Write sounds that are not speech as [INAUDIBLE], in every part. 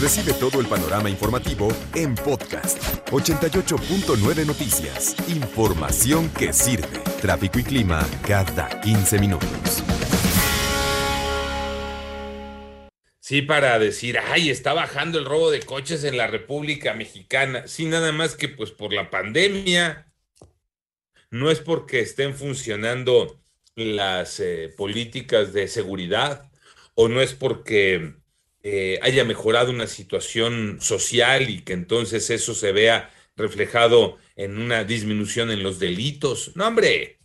Recibe todo el panorama informativo en podcast 88.9 Noticias. Información que sirve. Tráfico y clima cada 15 minutos. Sí, para decir, ay, está bajando el robo de coches en la República Mexicana. Sí, nada más que pues por la pandemia. No es porque estén funcionando las eh, políticas de seguridad o no es porque eh, haya mejorado una situación social y que entonces eso se vea reflejado en una disminución en los delitos. No, hombre.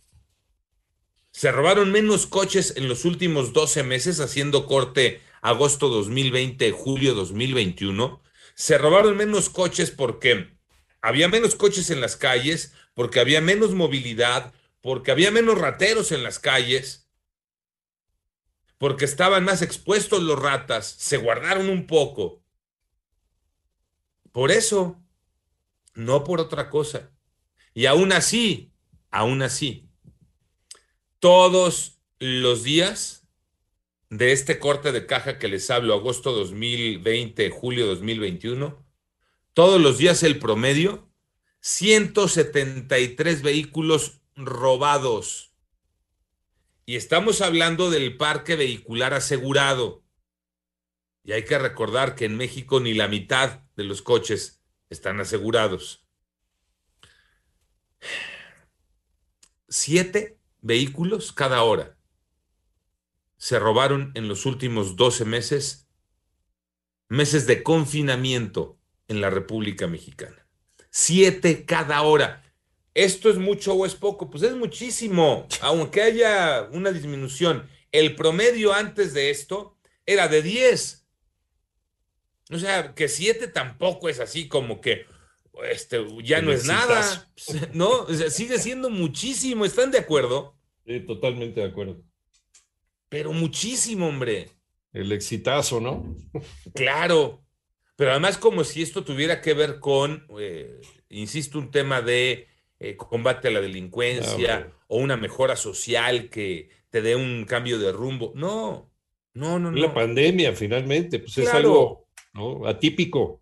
Se robaron menos coches en los últimos 12 meses haciendo corte agosto 2020, julio 2021. Se robaron menos coches porque había menos coches en las calles, porque había menos movilidad, porque había menos rateros en las calles porque estaban más expuestos los ratas, se guardaron un poco. Por eso, no por otra cosa. Y aún así, aún así, todos los días de este corte de caja que les hablo, agosto 2020, julio 2021, todos los días el promedio, 173 vehículos robados y estamos hablando del parque vehicular asegurado. Y hay que recordar que en México ni la mitad de los coches están asegurados. Siete vehículos cada hora se robaron en los últimos 12 meses, meses de confinamiento en la República Mexicana. Siete cada hora. ¿Esto es mucho o es poco? Pues es muchísimo, [LAUGHS] aunque haya una disminución. El promedio antes de esto era de 10. O sea, que 7 tampoco es así como que este, ya no es nada. [LAUGHS] No, sigue siendo muchísimo. ¿Están de acuerdo? Sí, totalmente de acuerdo. Pero muchísimo, hombre. El exitazo, ¿no? Claro. Pero además como si esto tuviera que ver con, eh, insisto, un tema de eh, combate a la delincuencia ah, o una mejora social que te dé un cambio de rumbo. No, no, no, no. La pandemia, finalmente, pues es algo atípico.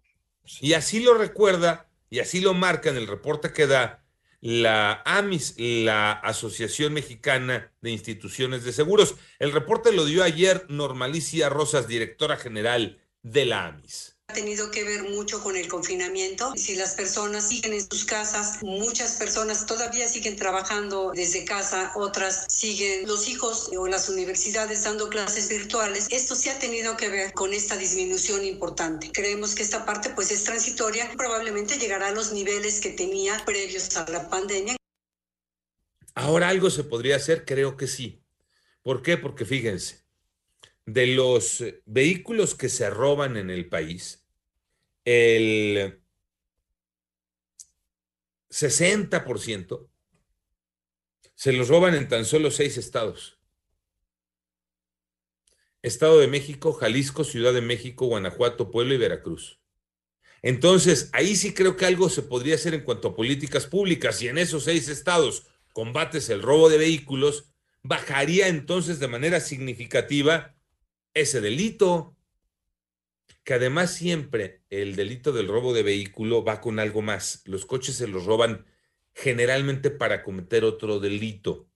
Y así lo recuerda y así lo marca en el reporte que da la AMIS, la Asociación Mexicana de Instituciones de Seguros. El reporte lo dio ayer Normalicia Rosas, directora general de la AMIS ha tenido que ver mucho con el confinamiento. Si las personas siguen en sus casas, muchas personas todavía siguen trabajando desde casa, otras siguen los hijos o las universidades dando clases virtuales. Esto sí ha tenido que ver con esta disminución importante. Creemos que esta parte pues es transitoria, probablemente llegará a los niveles que tenía previos a la pandemia. Ahora algo se podría hacer, creo que sí. ¿Por qué? Porque fíjense, de los eh, vehículos que se roban en el país, el 60% se los roban en tan solo seis estados. Estado de México, Jalisco, Ciudad de México, Guanajuato, Puebla y Veracruz. Entonces, ahí sí creo que algo se podría hacer en cuanto a políticas públicas. Y en esos seis estados combates el robo de vehículos, bajaría entonces de manera significativa ese delito, que además siempre el delito del robo de vehículo va con algo más. Los coches se los roban generalmente para cometer otro delito.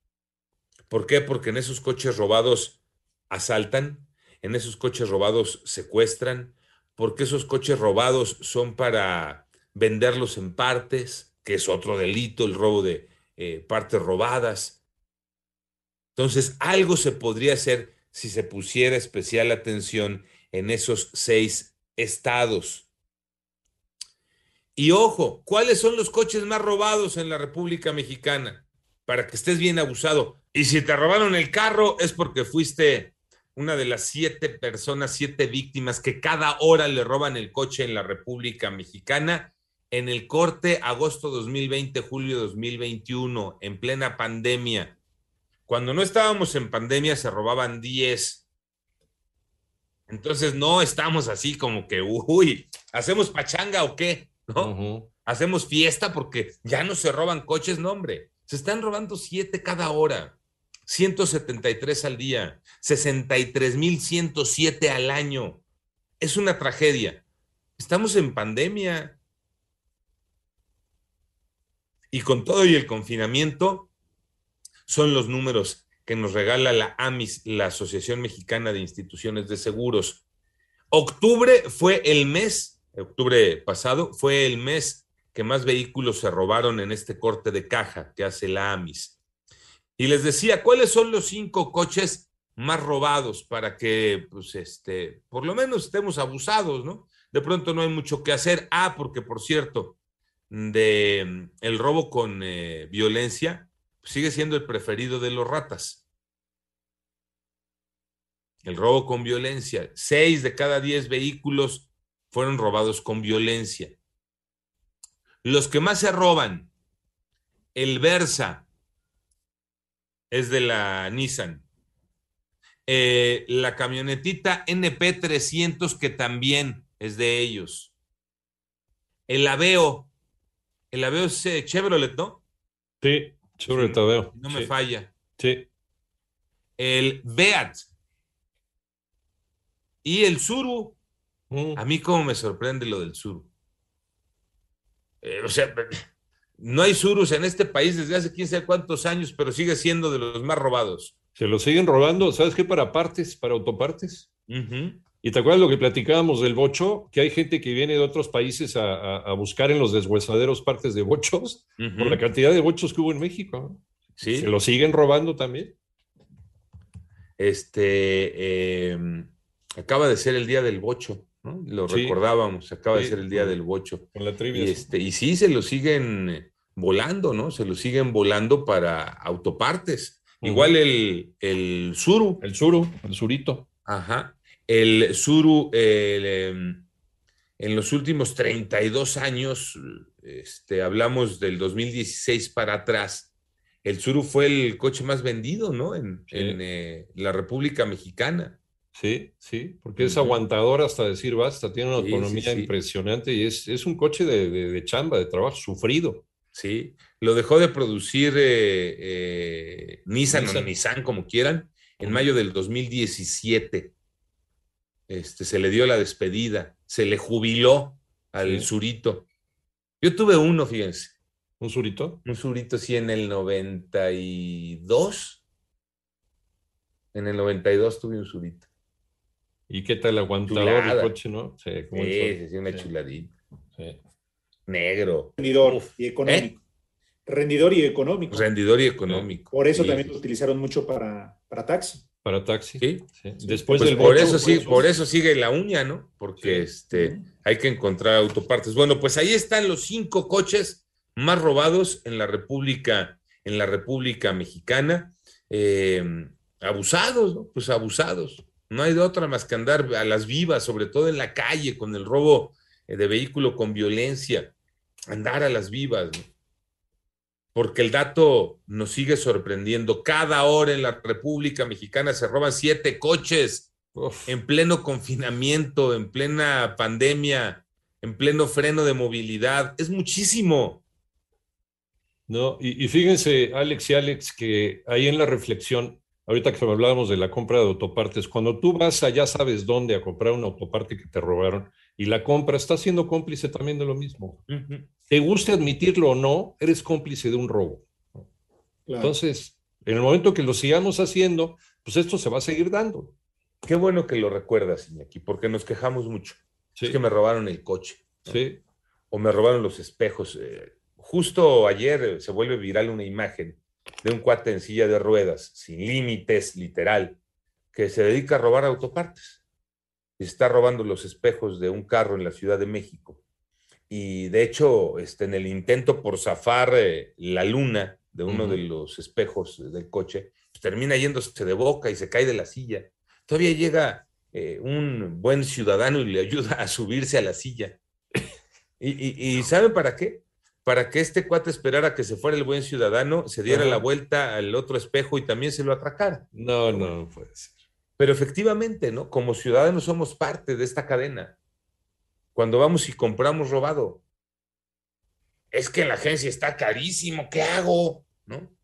¿Por qué? Porque en esos coches robados asaltan, en esos coches robados secuestran, porque esos coches robados son para venderlos en partes, que es otro delito, el robo de eh, partes robadas. Entonces, algo se podría hacer si se pusiera especial atención en esos seis estados. Y ojo, ¿cuáles son los coches más robados en la República Mexicana? Para que estés bien abusado. Y si te robaron el carro es porque fuiste una de las siete personas, siete víctimas que cada hora le roban el coche en la República Mexicana. En el corte agosto 2020, julio 2021, en plena pandemia, cuando no estábamos en pandemia se robaban 10. Entonces no estamos así como que, uy, ¿hacemos pachanga o qué? ¿No? Hacemos fiesta porque ya no se roban coches, no, hombre. Se están robando 7 cada hora. 173 al día, 63.107 al año. Es una tragedia. Estamos en pandemia. Y con todo y el confinamiento, son los números que nos regala la AMIS, la Asociación Mexicana de Instituciones de Seguros. Octubre fue el mes, octubre pasado, fue el mes que más vehículos se robaron en este corte de caja que hace la AMIS. Y les decía, ¿cuáles son los cinco coches más robados para que, pues, este, por lo menos estemos abusados, ¿no? De pronto no hay mucho que hacer. Ah, porque por cierto, de mm, el robo con eh, violencia sigue siendo el preferido de los ratas. El robo con violencia. Seis de cada diez vehículos fueron robados con violencia. Los que más se roban, el Versa es de la Nissan. Eh, la camionetita NP300 que también es de ellos. El Aveo. El Aveo es eh, Chevrolet, ¿no? Sí, Chevrolet Aveo. No me falla. Sí. El Beat. Y el Suru. Mm. A mí como me sorprende lo del Suru. Eh, o sea, no hay Surus en este país desde hace quién sabe cuántos años, pero sigue siendo de los más robados. Se lo siguen robando, ¿sabes qué? Para partes, para autopartes. ¿Y te acuerdas lo que platicábamos del bocho? Que hay gente que viene de otros países a, a- a buscar en los deshuesaderos partes de bochos por la cantidad de bochos que hubo en México. Sí. Se lo siguen robando también. Este eh, acaba de ser el día del bocho, ¿no? Lo Sí. recordábamos, acaba de ser el día del bocho. Con la trivia. Y, sí. este, y sí, se lo siguen volando, ¿no? Se lo siguen volando para autopartes. Igual el, el Suru, El suru, el surito. ajá. El Suru, em, en los últimos 32 años, este, hablamos del 2016 para atrás, el Suru fue el coche más vendido, ¿no? En, Sí. en, eh, la República Mexicana. Sí, sí, porque es aguantador hasta decir basta, tiene una Sí, autonomía sí. impresionante y es, es un coche de, de- de chamba, de trabajo, sufrido. Sí, lo dejó de producir eh, eh, Nissan, o Nissan. Como quieran, en mayo del 2017. Este, se le dio la despedida, se le jubiló al Sí. Surito. Yo tuve uno, fíjense, ¿Un surito? un Surito sí en el 92. En el 92 tuve un Surito. ¿Y qué tal aguantador el coche, no? Sí, como Sí, sí, sí, una Sí, chuladita. sí. Negro, rendidor Uf. y económico. Rendidor y económico. rendidor y económico. Por eso Sí, también lo utilizaron mucho para, para taxi. Para taxi. Sí. Sí. Después Pues del por bocho, eso sí, por eso- por eso sigue la uña, ¿no? Porque Sí. este hay que encontrar autopartes. Bueno, pues ahí están los cinco coches más robados en la República, en la República Mexicana. Eh, abusados, ¿no? Pues abusados. No hay de otra más que andar a las vivas, sobre todo en la calle, con el robo eh, de vehículo con violencia. Andar a las vivas, ¿no? Porque el dato nos sigue sorprendiendo. Cada hora en la República Mexicana se roban siete coches Uf, en pleno confinamiento, en plena pandemia, en pleno freno de movilidad. Es muchísimo. No, y, y fíjense, Alex y Alex, que ahí en la reflexión, ahorita que hablábamos de la compra de autopartes, cuando tú vas allá sabes dónde a comprar una autoparte que te robaron y la compra, estás siendo cómplice también de lo mismo. Te guste admitirlo o no, eres cómplice de un robo. Claro. Entonces, en el momento que lo sigamos haciendo, pues esto se va a seguir dando. Qué bueno que lo recuerdas, Iñaki, porque nos quejamos mucho. Sí, Es que me robaron el coche sí, o me robaron los espejos. Eh, justo ayer eh, se vuelve viral una imagen de un cuate en silla de ruedas, sin límites, literal, que se dedica a robar autopartes. Está robando los espejos de un carro en la Ciudad de México. Y de hecho, este, en el intento por zafar eh, la luna de uno de los espejos del coche, pues, termina yéndose de boca y se cae de la silla. Todavía llega eh, un buen ciudadano y le ayuda a subirse a la silla. ¿Y, y, y saben para qué? Para que este cuate esperara que se fuera el buen ciudadano, se diera la vuelta al otro espejo y también se lo atracara. no, no, ser. Pero efectivamente, ¿no? Como ciudadanos somos parte de esta cadena. Cuando vamos y compramos robado, es que en la agencia está carísimo, ¿qué hago? ¿No?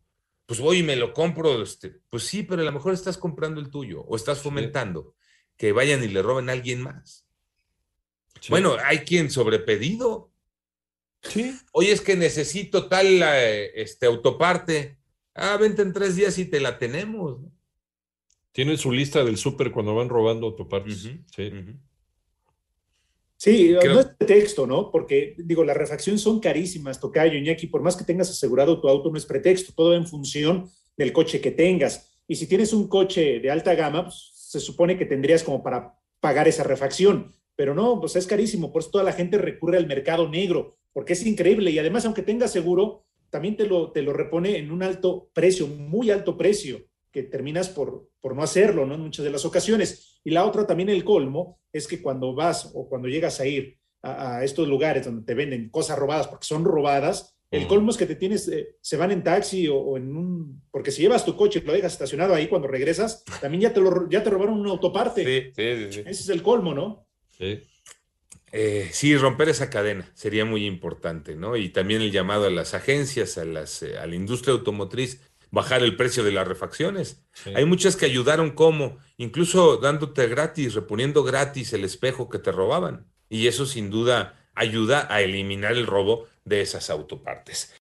Pues voy y me lo compro. Este, pues sí, pero a lo mejor estás comprando el tuyo o estás fomentando que vayan y le roben a alguien más. Sí. Bueno, hay quien sobrepedido. Sí. Oye, es que necesito tal eh, este, autoparte. Ah, vente en tres días y te la tenemos. ¿no? Tienen su lista del súper cuando van robando autopartes. Ujú, Sí. ujú. Sí, Creo- no es pretexto, ¿no? Porque, digo, las refacciones son carísimas, Tocayo, Iñaki, por más que tengas asegurado tu auto, no es pretexto, todo va en función del coche que tengas. Y si tienes un coche de alta gama, pues, se supone que tendrías como para pagar esa refacción, pero no, pues es carísimo, por eso toda la gente recurre al mercado negro, porque es increíble y además, aunque tengas seguro, también te lo, te lo repone en un alto precio, muy alto precio, que terminas por, por no hacerlo, ¿no? En muchas de las ocasiones. Y la otra, también el colmo, es que cuando vas o cuando llegas a ir a, a estos lugares donde te venden cosas robadas porque son robadas, el colmo es que te tienes, eh, se van en taxi o, o en un, porque si llevas tu coche y lo dejas estacionado ahí cuando regresas, también ya te, lo, ya te robaron una autoparte. Sí, sí, sí, sí. Ese es el colmo, ¿no? Sí. Eh, sí, romper esa cadena sería muy importante, ¿no? Y también el llamado a las agencias, a, las, eh, a la industria automotriz, bajar el precio de las refacciones. sí. Hay muchas que ayudaron como, incluso dándote gratis, reponiendo gratis el espejo que te robaban. Y eso sin duda ayuda a eliminar el robo de esas autopartes.